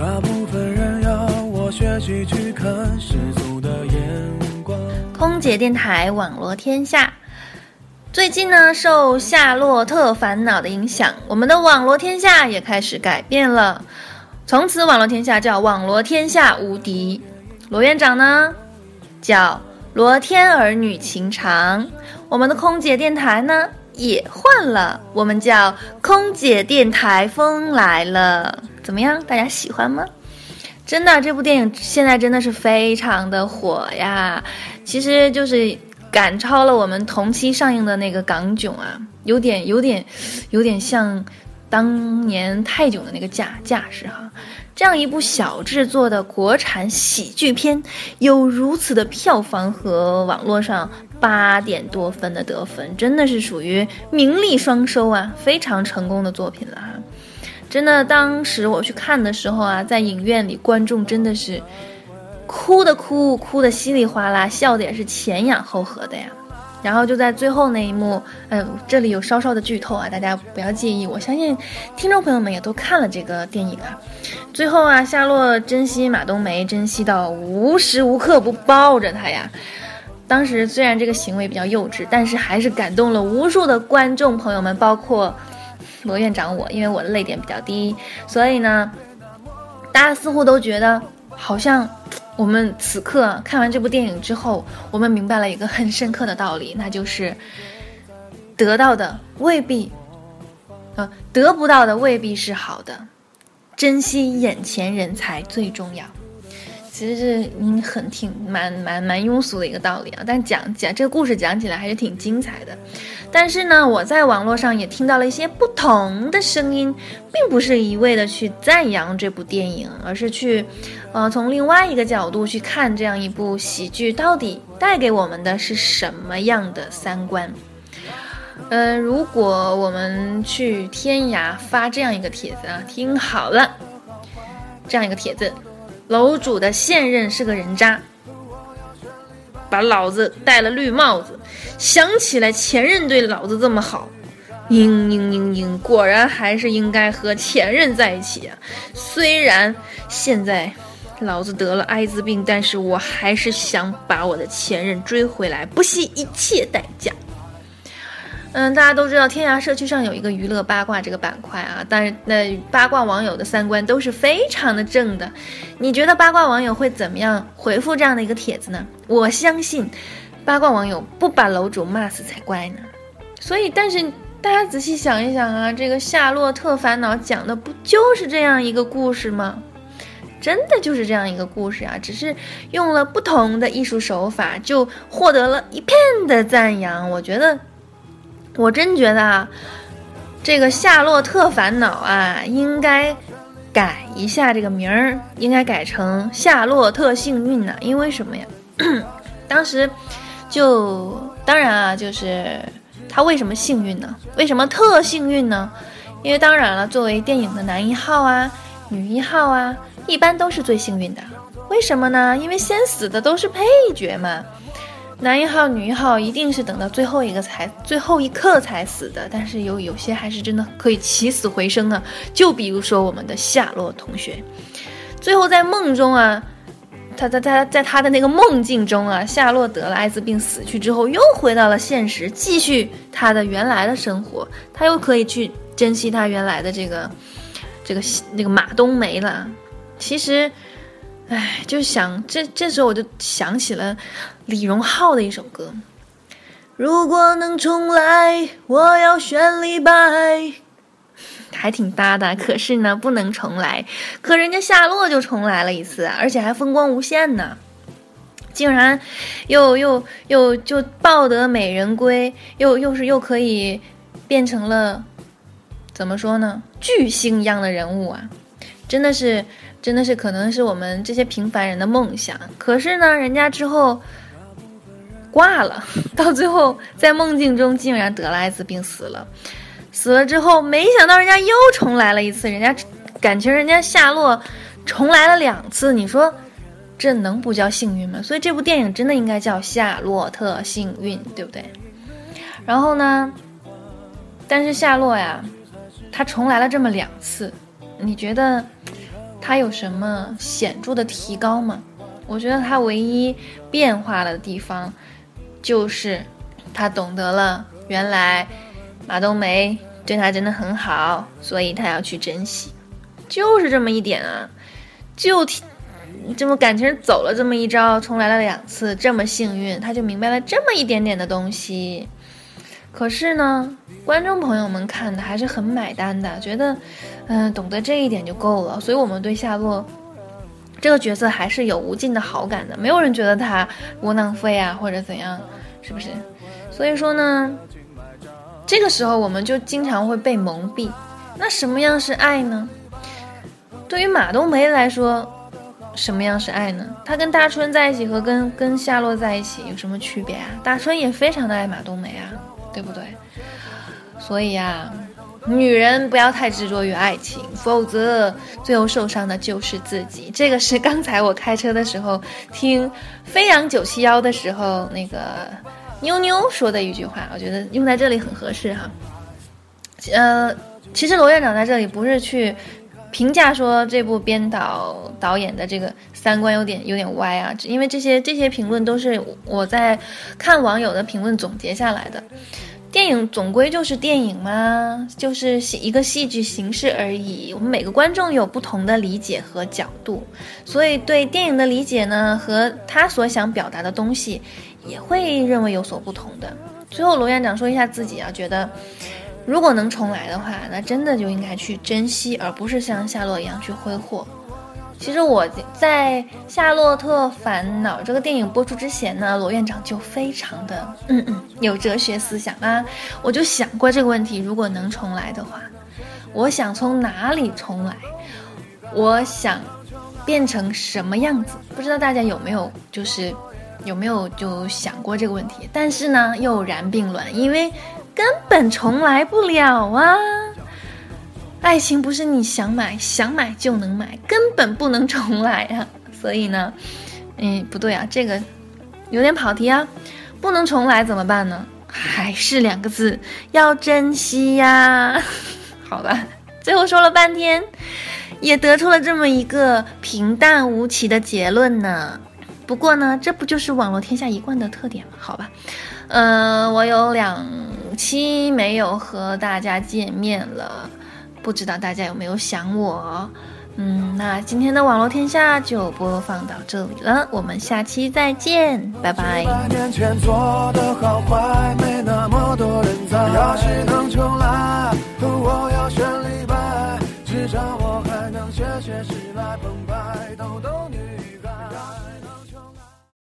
大部分人要我学习去看世俗的眼光。空姐电台网罗天下。最近呢，受《夏洛特烦恼》的影响，我们的网罗天下也开始改变了。从此，网罗天下叫网罗天下无敌。罗院长呢，叫罗天儿女情长。我们的空姐电台呢，也换了，我们叫空姐电台风来了。怎么样，大家喜欢吗？真的，这部电影现在真的是非常的火呀。其实就是赶超了我们同期上映的那个港囧啊，有点有点有点像当年泰囧的那个架架势哈。这样一部小制作的国产喜剧片，有如此的票房和网络上八点多分的得分，真的是属于名利双收啊，非常成功的作品了哈。真的，当时我去看的时候啊，在影院里，观众真的是哭的哭，哭的稀里哗啦，笑的也是前仰后合的呀。然后就在最后那一幕，嗯，这里有稍稍的剧透啊，大家不要介意。我相信听众朋友们也都看了这个电影啊。最后啊，夏洛珍惜马冬梅，珍惜到无时无刻不抱着她呀。当时虽然这个行为比较幼稚，但是还是感动了无数的观众朋友们，包括。罗院长，我因为我的泪点比较低，所以呢，大家似乎都觉得好像我们此刻看完这部电影之后，我们明白了一个很深刻的道理，那就是得到的未必，呃，得不到的未必是好的，珍惜眼前人才最重要。其实是嗯很挺蛮蛮蛮庸俗的一个道理啊，但讲讲这个故事讲起来还是挺精彩的。但是呢，我在网络上也听到了一些不同的声音，并不是一味的去赞扬这部电影，而是去，呃，从另外一个角度去看这样一部喜剧到底带给我们的是什么样的三观。呃，如果我们去天涯发这样一个帖子啊，听好了，这样一个帖子。楼主的现任是个人渣，把老子戴了绿帽子。想起来前任对老子这么好，嘤嘤嘤嘤，果然还是应该和前任在一起啊！虽然现在老子得了艾滋病，但是我还是想把我的前任追回来，不惜一切代价。嗯，大家都知道天涯社区上有一个娱乐八卦这个板块啊，但是那八卦网友的三观都是非常的正的。你觉得八卦网友会怎么样回复这样的一个帖子呢？我相信，八卦网友不把楼主骂死才怪呢。所以，但是大家仔细想一想啊，这个《夏洛特烦恼》讲的不就是这样一个故事吗？真的就是这样一个故事啊，只是用了不同的艺术手法，就获得了一片的赞扬。我觉得。我真觉得啊，这个《夏洛特烦恼》啊，应该改一下这个名儿，应该改成《夏洛特幸运》呢。因为什么呀？当时就当然啊，就是他为什么幸运呢？为什么特幸运呢？因为当然了，作为电影的男一号啊、女一号啊，一般都是最幸运的。为什么呢？因为先死的都是配角嘛。男一号、女一号一定是等到最后一个才最后一刻才死的，但是有有些还是真的可以起死回生啊！就比如说我们的夏洛同学，最后在梦中啊，他在他在他的那个梦境中啊，夏洛得了艾滋病死去之后，又回到了现实，继续他的原来的生活，他又可以去珍惜他原来的这个这个那个马冬梅了。其实。哎，就想这这时候我就想起了李荣浩的一首歌。如果能重来，我要选李白，还挺搭的。可是呢，不能重来。可人家夏洛就重来了一次，而且还风光无限呢，竟然又又又就抱得美人归，又又是又可以变成了怎么说呢？巨星一样的人物啊，真的是。真的是可能是我们这些平凡人的梦想，可是呢，人家之后挂了，到最后在梦境中竟然得了艾滋病死了，死了之后，没想到人家又重来了一次，人家感情人家夏洛重来了两次，你说这能不叫幸运吗？所以这部电影真的应该叫《夏洛特幸运》，对不对？然后呢，但是夏洛呀，他重来了这么两次，你觉得？他有什么显著的提高吗？我觉得他唯一变化的地方，就是他懂得了原来马冬梅对他真的很好，所以他要去珍惜，就是这么一点啊，就这么感情走了这么一招，重来了两次，这么幸运，他就明白了这么一点点的东西。可是呢，观众朋友们看的还是很买单的，觉得，嗯，懂得这一点就够了。所以，我们对夏洛这个角色还是有无尽的好感的。没有人觉得他窝囊废啊，或者怎样，是不是？所以说呢，这个时候我们就经常会被蒙蔽。那什么样是爱呢？对于马冬梅来说，什么样是爱呢？他跟大春在一起和跟跟夏洛在一起有什么区别啊？大春也非常的爱马冬梅啊。对不对？所以呀，女人不要太执着于爱情，否则最后受伤的就是自己。这个是刚才我开车的时候听飞扬九七幺的时候那个妞妞说的一句话，我觉得用在这里很合适哈。呃，其实罗院长在这里不是去评价说这部编导导演的这个三观有点有点歪啊，因为这些这些评论都是我在看网友的评论总结下来的。电影总归就是电影嘛，就是一个戏剧形式而已。我们每个观众有不同的理解和角度，所以对电影的理解呢，和他所想表达的东西，也会认为有所不同的。最后，罗院长说一下自己啊，觉得如果能重来的话，那真的就应该去珍惜，而不是像夏洛一样去挥霍。其实我在《夏洛特烦恼》这个电影播出之前呢，罗院长就非常的嗯嗯有哲学思想啊，我就想过这个问题，如果能重来的话，我想从哪里重来？我想变成什么样子？不知道大家有没有就是有没有就想过这个问题？但是呢，又然并卵，因为根本重来不了啊。爱情不是你想买想买就能买，根本不能重来啊。所以呢，嗯，不对啊，这个有点跑题啊。不能重来怎么办呢？还是两个字，要珍惜呀。好吧，最后说了半天，也得出了这么一个平淡无奇的结论呢。不过呢，这不就是网络天下一贯的特点吗？好吧，嗯，我有两期没有和大家见面了。不知道大家有没有想我？嗯，那今天的网络天下就播放到这里了，我们下期再见，拜拜。我要选李白，至少